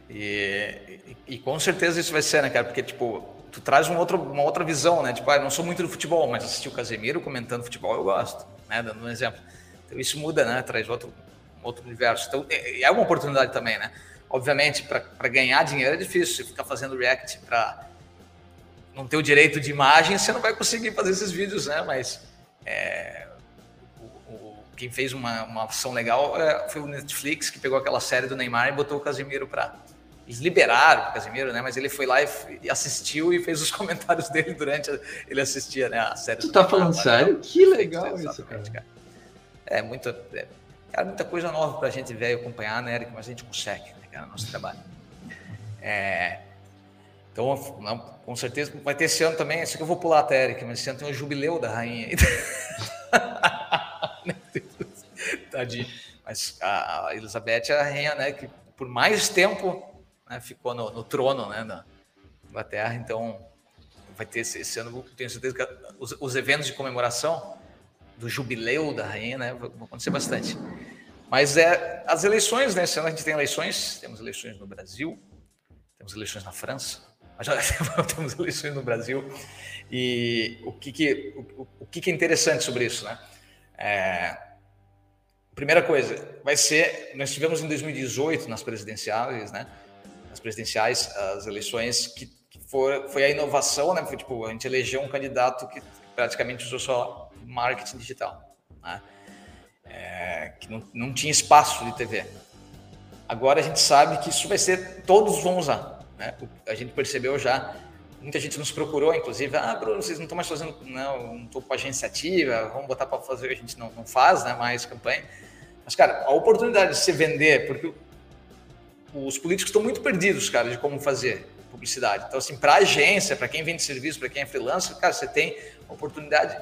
Speaker 2: E, e, e, com certeza isso vai ser, né, cara? Porque, tipo, tu traz um outro, uma outra visão, né? Tipo, ah, não sou muito do futebol, mas assistir o Casemiro comentando futebol eu gosto, né? Dando um exemplo. Então isso muda, né? Traz outro, outro universo. Então é, é uma oportunidade também, né? Obviamente, para ganhar dinheiro é difícil. Você ficar fazendo react para não ter o direito de imagem, você não vai conseguir fazer esses vídeos, né? Mas é, o, o, quem fez uma, uma ação legal é, foi o Netflix, que pegou aquela série do Neymar e botou o Casemiro para eles liberaram o Casimiro, né? Mas ele foi lá e assistiu e fez os <laughs> comentários dele durante a, ele assistia né, a série.
Speaker 3: Tu tá falando sério? Que legal isso, cara. cara.
Speaker 2: É muita, é, cara, muita coisa nova pra gente ver e acompanhar, né, Eric? Mas a gente consegue, né, cara, nosso trabalho. É, então, não, com certeza vai ter esse ano também. Isso que eu vou pular até, Eric, mas esse ano tem o jubileu da rainha. <laughs> Tadinho. Mas a Elizabeth é a rainha, né? Que por mais tempo né, ficou no, no, trono né, da Inglaterra, então vai ter esse, esse ano, tenho certeza que os, os, eventos de comemoração do jubileu da rainha né, vão acontecer bastante. Mas é as eleições, né? Esse ano a gente tem eleições, temos eleições no Brasil, temos eleições na França, mas já <laughs> temos eleições no Brasil. E o que, que, o, o que, que é interessante sobre isso, né? É, primeira coisa, vai ser, nós tivemos em 2018 nas presidenciais, né? Nas presidenciais, as eleições que, que for, foi a inovação, né? Foi tipo, a gente elegeu um candidato que praticamente usou só marketing digital, né? É, que não, não tinha espaço de TV. Agora a gente sabe que isso vai ser, todos vão usar. Né? A gente percebeu já, muita gente nos procurou, inclusive, ah, Bruno, vocês não estão mais fazendo, não, não estou com agência ativa, vamos botar para fazer, a gente não, não faz né, mais campanha. Mas, cara, a oportunidade de se vender, porque os políticos estão muito perdidos, cara, de como fazer publicidade. Então, assim, para agência, para quem vende serviço, para quem é freelancer, cara, você tem oportunidade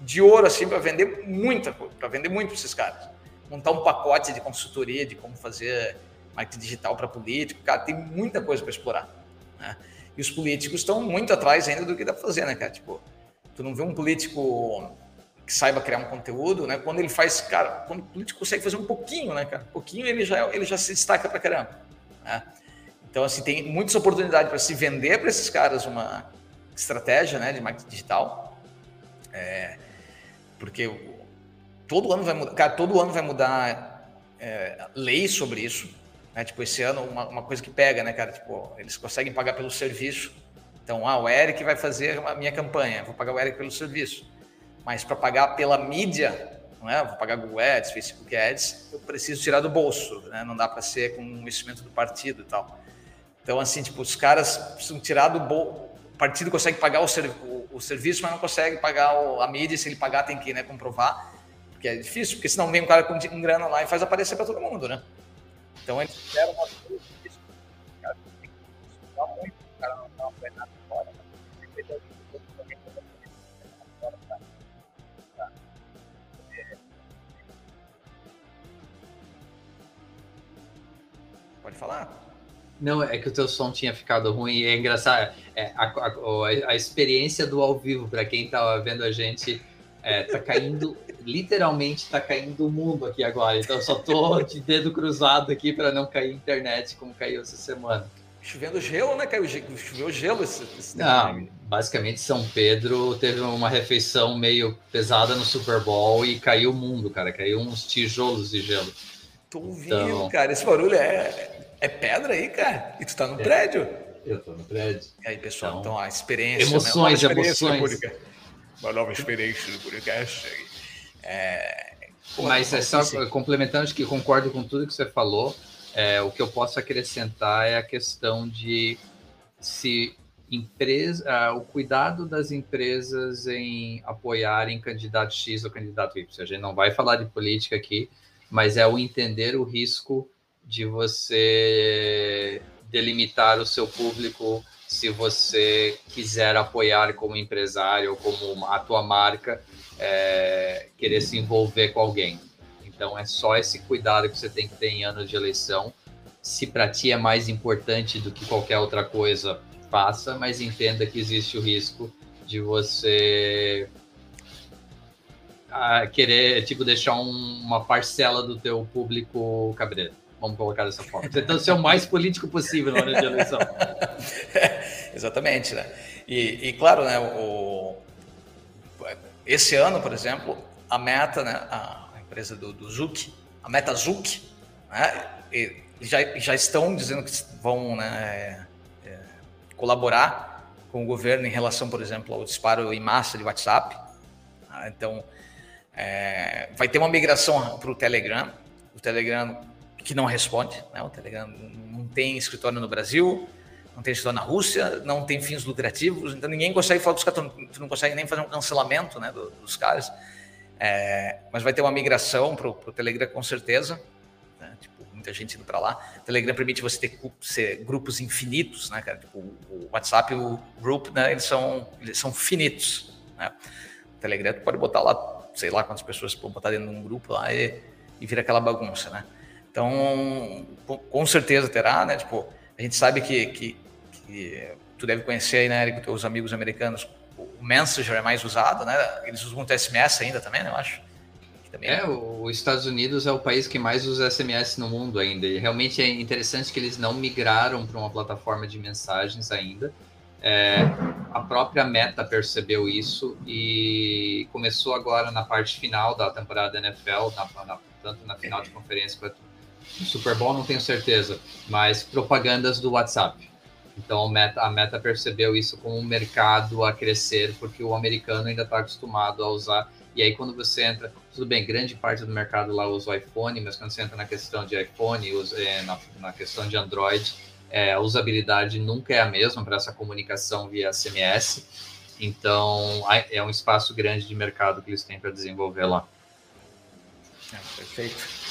Speaker 2: de ouro, assim, para vender muita para vender muito para esses caras. Montar um pacote de consultoria de como fazer marketing digital para político, cara, tem muita coisa para explorar, né? E os políticos estão muito atrás ainda do que dá para fazer, né, cara? Tipo, tu não vê um político que saiba criar um conteúdo, né? Quando ele faz, cara, quando o político consegue fazer um pouquinho, né, cara? Um pouquinho ele já, ele já se destaca para caramba, né? Então, assim, tem muitas oportunidades para se vender para esses caras uma estratégia, né, de marketing digital. É, porque todo ano vai mudar, cara, todo ano vai mudar é, leis sobre isso. Né? Tipo, esse ano, uma, uma, coisa que pega, né, cara? Tipo, eles conseguem pagar pelo serviço. Então, ah, o Eric vai fazer a minha campanha, vou pagar o Eric pelo serviço. Mas para pagar pela mídia, não é? Vou pagar Google Ads, Facebook Ads, eu preciso tirar do bolso, né? Não dá para ser com um investimento do partido e tal. Então, assim, tipo, os caras precisam tirar do bolso. O partido consegue pagar o, o, o serviço, mas não consegue pagar o, a mídia. Se ele pagar, tem que né, comprovar, porque é difícil, porque senão vem um cara com um grana lá e faz aparecer para todo mundo, né? Então eles fizeram uma coisa que o cara tem que estudar muito, o cara não, não nada fora, Pode falar.
Speaker 3: Não, é que o teu som tinha ficado ruim e é engraçado. É, a, a, a, experiência do ao vivo, para quem estava vendo a gente, é, tá caindo <laughs> literalmente tá caindo o mundo aqui agora. Então eu só tô de dedo cruzado aqui para não cair internet como caiu essa semana.
Speaker 2: Chovendo gelo, né? Caiu, choveu gelo esse, esse
Speaker 3: Não, basicamente São Pedro teve uma refeição meio pesada no Super Bowl e caiu o mundo, cara. Caiu uns tijolos de gelo.
Speaker 2: Tô ouvindo, então... cara. Esse barulho é, é pedra aí, cara. E tu tá no é, prédio?
Speaker 3: Eu tô no prédio.
Speaker 2: E aí, pessoal, então, então a experiência.
Speaker 3: Emoções, né? emoções.
Speaker 2: Uma nova experiência do podcast.
Speaker 3: É, Mas é só assim. complementando, acho que concordo com tudo que você falou. É, o que eu posso acrescentar é a questão de se empresa, uh, o cuidado das empresas em apoiarem candidato X ou candidato Y. A gente não vai falar de política aqui, mas é o entender o risco de você delimitar o seu público se você quiser apoiar como empresário ou como a tua marca é, querer se envolver com alguém. Então é só esse cuidado que você tem que ter em anos de eleição. Se para ti é mais importante do que qualquer outra coisa, faça, mas entenda que existe o risco de você ah, querer tipo deixar um, uma parcela do teu público cabreiro. Vamos colocar dessa forma. Tentando ser o mais político possível na hora de eleição. <laughs>
Speaker 2: exatamente, né? E, e claro, né, o, esse ano, por exemplo, a Meta, né, a empresa do, do Zuc, a Meta Zuc, né, já, já estão dizendo que vão né, é, colaborar com o governo em relação, por exemplo, ao disparo em massa de WhatsApp. Né, então, é, vai ter uma migração para o Telegram. O Telegram que não responde, né, o Telegram não tem escritório no Brasil, não tem escritório na Rússia, não tem fins lucrativos, então ninguém consegue falar dos caras, tu não consegue nem fazer um cancelamento né, dos caras. É, mas vai ter uma migração para o Telegram com certeza. Né, tipo, muita gente indo para lá. O Telegram permite você ter ser grupos infinitos, né, cara? Tipo, o WhatsApp e o Group, né, eles são, eles são finitos. Né? O Telegram tu pode botar lá, sei lá quantas pessoas podem botar dentro de um grupo lá e, e vira aquela bagunça, né? Então, com certeza terá, né? Tipo, a gente sabe que, que que tu deve conhecer aí, né, Eric, teus amigos americanos, o Messenger é mais usado, né? Eles usam muito SMS ainda também, né, eu acho.
Speaker 3: Também é, os Estados Unidos é o país que mais usa SMS no mundo ainda. E realmente é interessante que eles não migraram para uma plataforma de mensagens ainda. É, a própria Meta percebeu isso e começou agora na parte final da temporada NFL, na, na, tanto na final de conferência quanto Super Bowl, não tenho certeza, mas propagandas do WhatsApp. Então a Meta, a Meta percebeu isso como um mercado a crescer, porque o americano ainda está acostumado a usar. E aí quando você entra, tudo bem, grande parte do mercado lá usa o iPhone, mas quando você entra na questão de iPhone, usa, é, na, na questão de Android, é, a usabilidade nunca é a mesma para essa comunicação via SMS. Então é um espaço grande de mercado que eles têm para desenvolver lá.
Speaker 2: É, perfeito.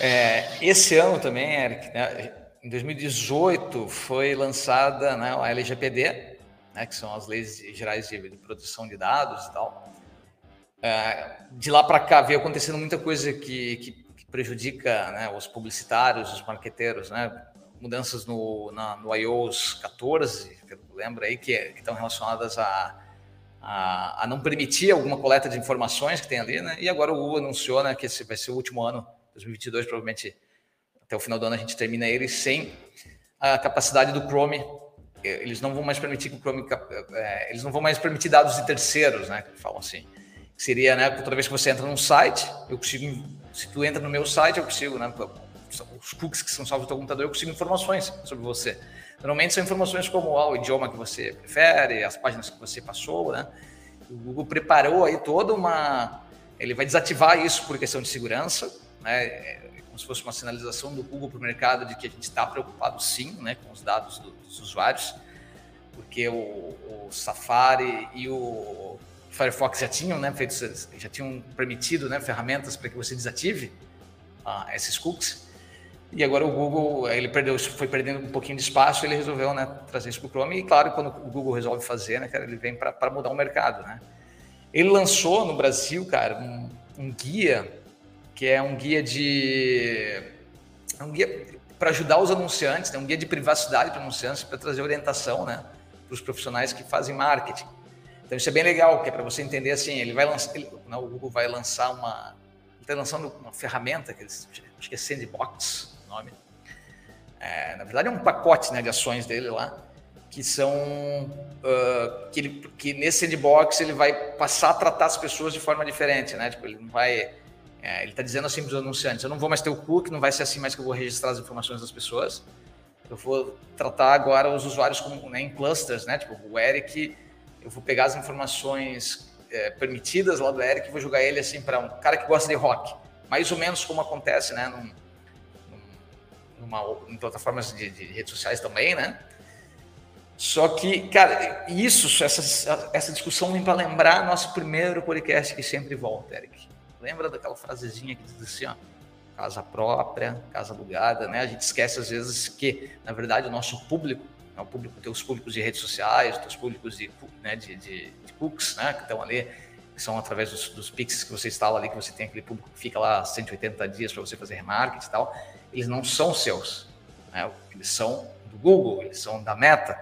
Speaker 2: É, esse ano também, Eric, né, em 2018 foi lançada né, a LGPD, né, que são as leis gerais de, de proteção de dados e tal. É, de lá para cá veio acontecendo muita coisa que, que, que prejudica né, os publicitários, os marqueteiros, né? Mudanças no, na, no iOS 14, que eu lembro aí, que, que estão relacionadas a, a, a, não permitir alguma coleta de informações que tem ali, né? E agora o Google anunciou né, que esse vai ser o último ano, 2022, provavelmente até o final do ano a gente termina ele sem a capacidade do Chrome. Eles não vão mais permitir que o Chrome, é, eles não vão mais permitir dados de terceiros, né? Falam assim. Seria, né? Toda vez que você entra num site, eu consigo, se tu entra no meu site, eu consigo, né? Os cookies que são salvos no teu computador, eu consigo informações sobre você. Normalmente são informações como ah, o idioma que você prefere, as páginas que você passou, né? O Google preparou aí toda uma, ele vai desativar isso por questão de segurança, né? como se fosse uma sinalização do Google para o mercado de que a gente está preocupado sim né, com os dados do, dos usuários, porque o, o, Safari e o Firefox já tinham, né, feito, já tinham permitido né, ferramentas para que você desative uh, esses cookies. E agora o Google, ele perdeu, foi perdendo um pouquinho de espaço, ele resolveu né, trazer isso para o Chrome. E claro, quando o Google resolve fazer, né, cara, ele vem para mudar o mercado, né? Ele lançou no Brasil, cara, um, um guia que é um guia de é um guia para ajudar os anunciantes, né? um guia de privacidade para anunciantes para trazer orientação, né, para os profissionais que fazem marketing. Então isso é bem legal, que é para você entender assim, ele vai lançar, ele, não, o Google vai lançar uma, ele está lançando uma ferramenta que eles, acho que é Sandbox, o nome. É, na verdade é um pacote né, de ações dele lá que são uh, que, ele, que nesse sandbox ele vai passar a tratar as pessoas de forma diferente, né? Tipo, ele não vai é, ele está dizendo assim para os anunciantes: eu não vou mais ter o cookie, não vai ser assim mais que eu vou registrar as informações das pessoas. Eu vou tratar agora os usuários como, né, em clusters, né? Tipo, o Eric, eu vou pegar as informações é, permitidas lá do Eric e vou jogar ele assim para um cara que gosta de rock. Mais ou menos como acontece, né? Num, numa, em plataformas de, de redes sociais também, né? Só que, cara, isso, essa, essa discussão vem para lembrar nosso primeiro podcast que sempre volta, Eric. Lembra daquela frasezinha que diz assim, ó, casa própria, casa alugada, né? A gente esquece às vezes que, na verdade, o nosso público, é o público, tem os públicos de redes sociais, tem os públicos de, né, de, de, de né, que estão ali, que são através dos, dos Pix que você instala ali, que você tem aquele público que fica lá 180 dias para você fazer remarketing e tal, eles não são seus, né? Eles são do Google, eles são da Meta.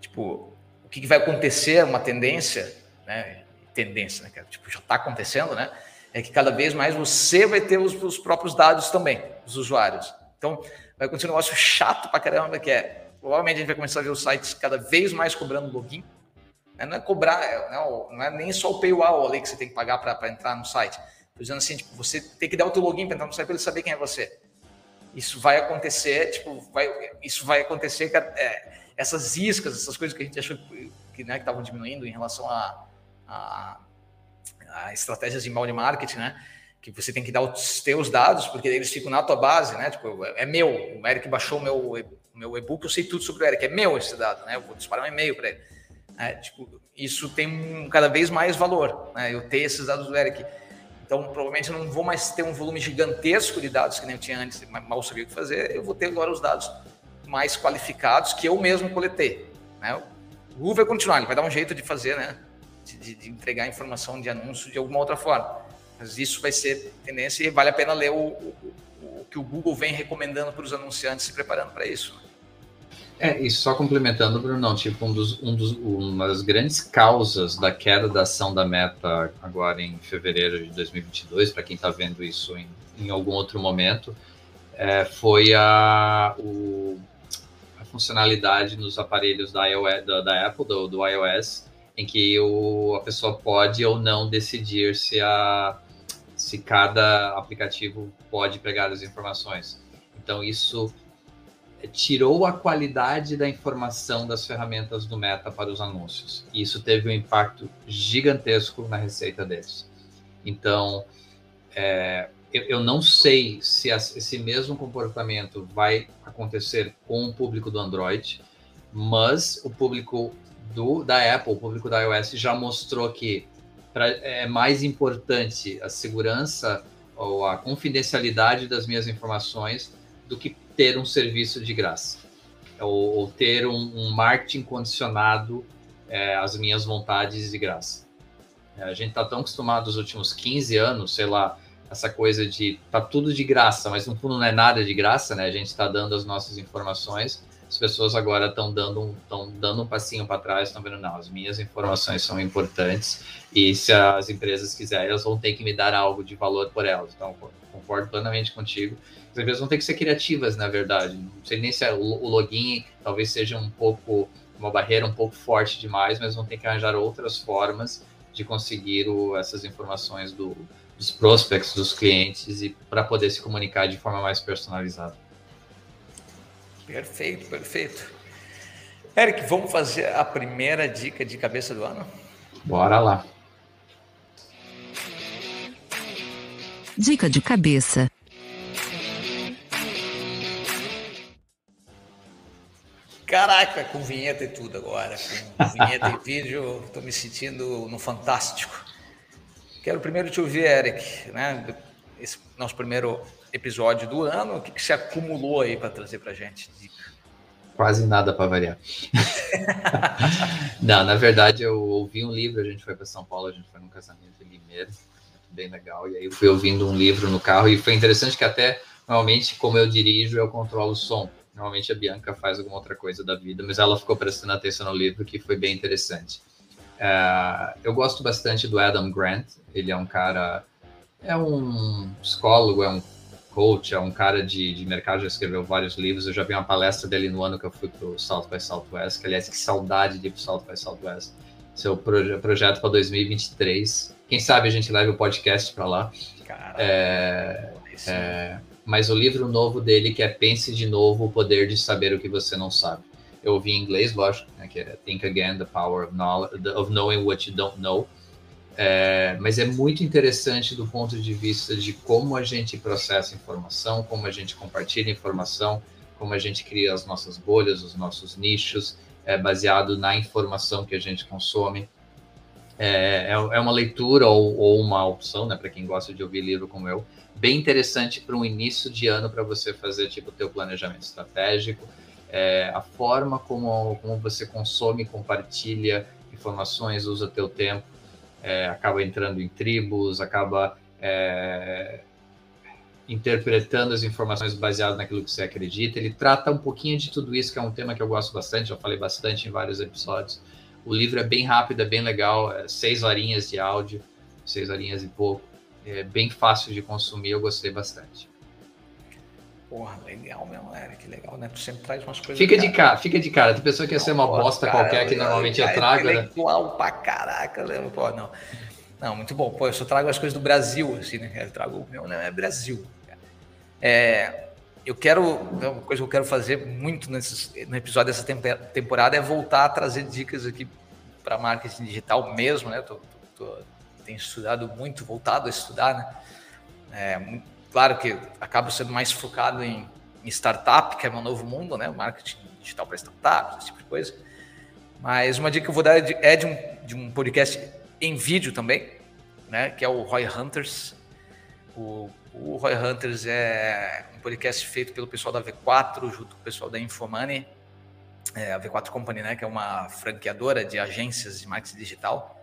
Speaker 2: Tipo, o que, que vai acontecer, uma tendência, né? Tendência, né? Tipo, já está acontecendo, né? É que cada vez mais você vai ter os, os próprios dados também, os usuários. Então, vai acontecer um negócio chato pra caramba, que é, provavelmente a gente vai começar a ver os sites cada vez mais cobrando login. Né? Não é cobrar, é, não, não é nem só o paywall ali que você tem que pagar para entrar no site. Estou dizendo assim, tipo, você tem que dar o teu login para entrar no site para ele saber quem é você. Isso vai acontecer, tipo, vai, isso vai acontecer, é, essas iscas, essas coisas que a gente achou que né, estavam diminuindo em relação a a estratégias de inbound marketing, né? Que você tem que dar os teus dados, porque eles ficam na tua base, né? Tipo, é meu. O Eric baixou o meu, meu e-book, eu sei tudo sobre o Eric. É meu esse dado, né? Eu vou disparar um e-mail para ele. É, tipo, isso tem cada vez mais valor, né? Eu ter esses dados do Eric. Então, provavelmente eu não vou mais ter um volume gigantesco de dados que nem eu tinha antes, mal sabia o que fazer. Eu vou ter agora os dados mais qualificados que eu mesmo coletei. Né? O Google vai continuar, ele vai dar um jeito de fazer, né? De, de, entregar informação de anúncio de alguma outra forma. Mas isso vai ser tendência e vale a pena ler o, o, o que o Google vem recomendando para os anunciantes se preparando para isso. Né?
Speaker 3: É, e só complementando, Bruno, tipo, um dos, um dos, uma das grandes causas da queda da ação da Meta agora em fevereiro de 2022, para quem está vendo isso em, em, algum outro momento, é, foi a, o, a funcionalidade nos aparelhos da, iOS, da, da Apple, do, do, iOS, em que o, a pessoa pode ou não decidir se, a, se cada aplicativo pode pegar as informações. Então, isso tirou a qualidade da informação das ferramentas do Meta para os anúncios. E isso teve um impacto gigantesco na receita deles. Então, é, eu, eu, não sei se esse mesmo comportamento vai acontecer com o público do Android, mas o público do, da Apple, o público da iOS já mostrou que pra, é mais importante a segurança ou a confidencialidade das minhas informações do que ter um serviço de graça, ou, ou ter um, um, marketing condicionado é, às minhas vontades de graça. É, a gente está tão acostumado nos últimos 15 anos, sei lá, essa coisa de tá tudo de graça, mas no fundo não é nada de graça, né? A gente está dando as nossas informações, as pessoas agora estão dando, um, dando um passinho para trás, estão vendo, não, as minhas informações são importantes e se as empresas quiserem, elas vão ter que me dar algo de valor por elas. Então, concordo plenamente contigo as empresas vão ter que ser criativas, na verdade. Não sei nem se é o login talvez seja um pouco uma barreira um pouco forte demais, mas vão ter que arranjar outras formas de conseguir o, essas informações do, dos prospects, dos clientes e para poder se comunicar de forma mais personalizada.
Speaker 2: Perfeito, perfeito. Eric, vamos fazer a primeira dica de cabeça do ano?
Speaker 3: Bora lá.
Speaker 1: Dica de cabeça.
Speaker 2: Caraca, com vinheta e tudo agora. Com vinheta e vídeo, estou me sentindo no fantástico. Quero primeiro te ouvir, Eric, né? Esse nosso primeiro episódio do ano, o que, que se acumulou aí para trazer para gente?
Speaker 3: Quase nada para variar. <laughs> Não, na verdade eu ouvi um livro, a gente foi para São Paulo, a gente foi num casamento em Limeira, bem legal, e aí eu fui ouvindo um livro no carro e foi interessante que até, normalmente, como eu dirijo, eu controlo o som. Normalmente a Bianca faz alguma outra coisa da vida, mas ela ficou prestando atenção no livro, que foi bem interessante. Uh, eu gosto bastante do Adam Grant. Ele é um cara, é um psicólogo, é um coach, é um cara de, de mercado, já escreveu vários livros. Eu já vi uma palestra dele no ano que eu fui para o South by Southwest, que aliás, que saudade de ir para o South by Southwest. Seu proje projeto para 2023. Quem sabe a gente leva o podcast para lá. Cara, é, é, mas o livro novo dele, que é Pense de Novo, o Poder de Saber o que Você Não Sabe. Eu ouvi em inglês, lógico, né, que é Think Again, The Power of, knowledge, of Knowing What You Don't Know. É, mas é muito interessante do ponto de vista de como a gente processa informação, como a gente compartilha informação, como a gente cria as nossas bolhas, os nossos nichos, é, baseado na informação que a gente consome. É, é, é uma leitura ou, ou uma opção, né, para quem gosta de ouvir livro como eu, bem interessante para um início de ano para você fazer tipo o teu planejamento estratégico, é, a forma como, como você consome, compartilha informações, usa teu tempo, é, acaba entrando em tribos, acaba é, interpretando as informações baseadas naquilo que você acredita. Ele trata um pouquinho de tudo isso, que é um tema que eu gosto bastante, já falei bastante em vários episódios. O livro é bem rápido, é bem legal, é seis horinhas de áudio, seis horinhas e pouco é bem fácil de consumir, eu gostei bastante.
Speaker 2: Porra, legal mesmo, Eric, legal, né? Tu sempre traz umas coisas.
Speaker 3: Fica de cara, fica de cara. Tem pessoa que ia ser uma bosta cara, qualquer que normalmente eu trago.
Speaker 2: É legal pra caraca, né? Pô, não. Não, muito bom. Pô, eu só trago as coisas do Brasil, assim, né? Eu trago o meu, não é Brasil. É, eu quero, uma coisa que eu quero fazer muito nesse, no episódio dessa temporada é voltar a trazer dicas aqui para marketing digital mesmo, né? Tô, tô, tô tenho estudado muito, voltado a estudar, né? É, claro que acabo sendo mais focado em, em startup, que é meu novo mundo, né? Marketing digital para startups, esse tipo de coisa. Mas uma dica que eu vou dar é de, é de, um, de um podcast em vídeo também, né? Que é o Roy Hunters. O, o Roy Hunters é um podcast feito pelo pessoal da V4, junto com o pessoal da Infomoney, é, a V4 Company, né? Que é uma franqueadora de agências de marketing digital.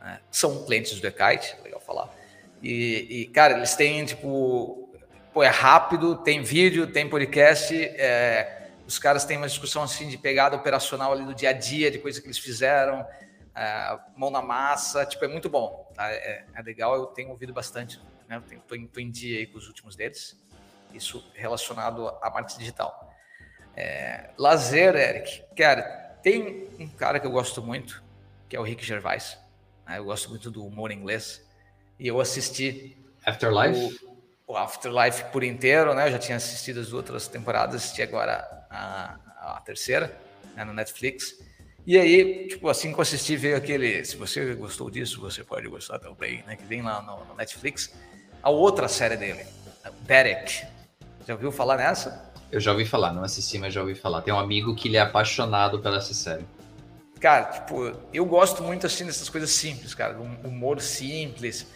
Speaker 2: Né? São clientes do Ekite, legal falar. E, e, cara, eles têm, tipo, pô, é rápido, tem vídeo, tem podcast, é, Os caras têm uma discussão assim de pegada operacional ali do dia a dia, de coisa que eles fizeram, é, mão na massa, tipo, é muito bom. Tá? É, é, legal, eu tenho ouvido bastante, né? Estou em, em, dia aí com os últimos deles, isso relacionado à marketing digital. É, lazer, Eric, cara, tem um cara que eu gosto muito, que é o Rick Gervais. Né? Eu gosto muito do humor inglês. E eu assisti
Speaker 3: Afterlife?
Speaker 2: O, o, Afterlife por inteiro, né? Eu já tinha assistido as outras temporadas, assisti agora a, a terceira, né, no Netflix. E aí, tipo, assim que eu assisti, veio aquele. Se você gostou disso, você pode gostar também, né? Que vem lá no, no Netflix. A outra série dele, Derek. Já ouviu falar nessa?
Speaker 3: Eu já ouvi falar, não assisti, mas já ouvi falar. Tem um amigo que ele é apaixonado pela essa série.
Speaker 2: Cara, tipo, eu gosto muito assim dessas coisas simples, cara, um humor simples.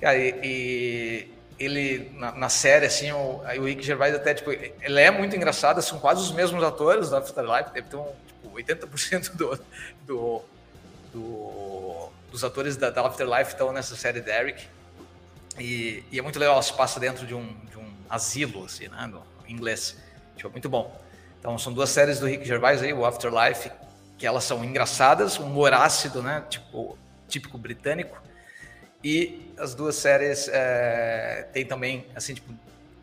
Speaker 2: Cara, e, e ele, na, na, série, assim, o, o Rick Gervais até, tipo, ele é muito engraçado, são quase os mesmos atores do Afterlife, deve ter um, tipo, 80% do, do, do, dos atores da, da Afterlife estão nessa série Derek. E, e, é muito legal, se passa dentro de um, de um asilo, assim, né, no inglês. Tipo, muito bom. Então, são duas séries do Rick Gervais aí, o Afterlife que elas são engraçadas, humor ácido, né? Tipo, típico britânico. E as duas séries é, tem também, assim, tipo,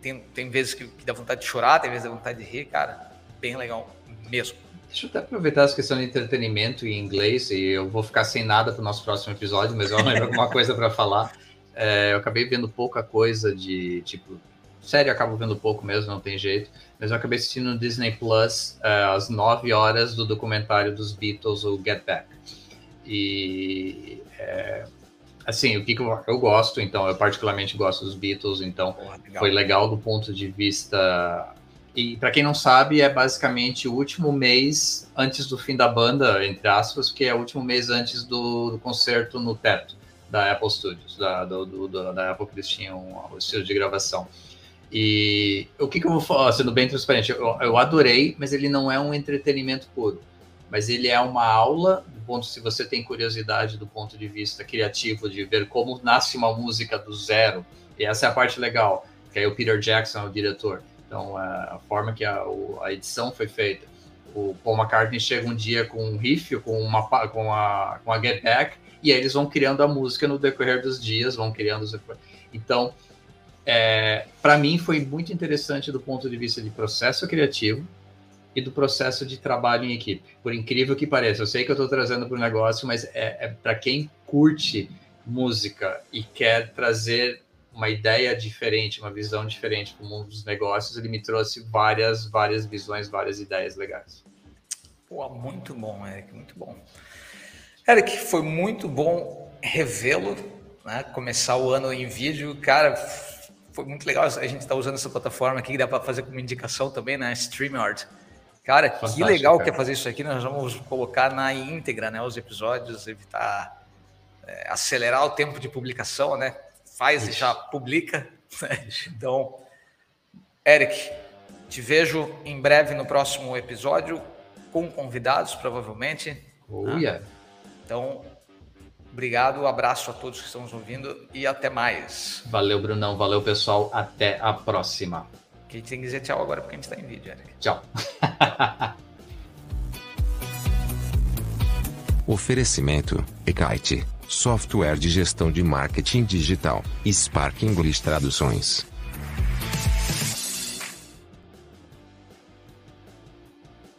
Speaker 2: tem, tem vezes que, que dá vontade de chorar, tem vezes que dá vontade de rir, cara. Bem legal mesmo.
Speaker 3: Deixa eu até aproveitar essa questão de entretenimento em inglês, e eu vou ficar sem nada para o nosso próximo episódio, mas eu lembro alguma coisa para falar. É, eu acabei vendo pouca coisa de, tipo, série eu acabo vendo pouco mesmo, não tem jeito mas eu acabei assistindo no Disney Plus uh, às 9 horas do documentário dos Beatles, o Get Back. E é, assim, o que, que eu, eu, gosto, então, eu particularmente gosto dos Beatles, então Porra, legal. foi legal do ponto de vista. E para quem não sabe, é basicamente o último mês antes do fim da banda, entre aspas, que é o último mês antes do, do concerto no teto da Apple Studios, da, do, do, da Apple que eles tinham o estilo de gravação. E o que, que eu vou falar, sendo bem transparente, eu, eu adorei, mas ele não é um entretenimento puro. Mas ele é uma aula, ponto, se você tem curiosidade do ponto de vista criativo, de ver como nasce uma música do zero, e essa é a parte legal, que aí o Peter Jackson é o diretor. Então, a forma que a, a edição foi feita. O Paul McCartney chega um dia com um riff, com, uma, com, a, com a Get Back, e aí eles vão criando a música no decorrer dos dias, vão criando. Então, é, para mim foi muito interessante do ponto de vista de processo criativo e do processo de trabalho em equipe. Por incrível que pareça, eu sei que eu estou trazendo para o negócio, mas é, é para quem curte música e quer trazer uma ideia diferente, uma visão diferente para o mundo dos negócios, ele me trouxe várias, várias visões, várias ideias legais.
Speaker 2: Pô, muito bom, Eric, muito bom. Eric, foi muito bom revê-lo, né? Começar o ano em vídeo, cara, foi muito legal a gente estar tá usando essa plataforma aqui, que dá para fazer como indicação também, né? StreamYard. Cara, Fantástico, que legal cara. que é fazer isso aqui. Nós vamos colocar na íntegra, né? Os episódios, evitar é, acelerar o tempo de publicação, né? Faz e já publica. Né? Então, Eric, te vejo em breve no próximo episódio com convidados, provavelmente.
Speaker 3: Oh, né? yeah.
Speaker 2: Então, Obrigado, um abraço a todos que estão nos ouvindo e até mais.
Speaker 3: Valeu, Brunão. Valeu, pessoal. Até a próxima.
Speaker 2: Quem tem que dizer tchau agora porque a gente está em vídeo, Eric.
Speaker 3: Tchau. <laughs>
Speaker 4: Oferecimento: Ekite, software de gestão de marketing digital, Spark English Traduções.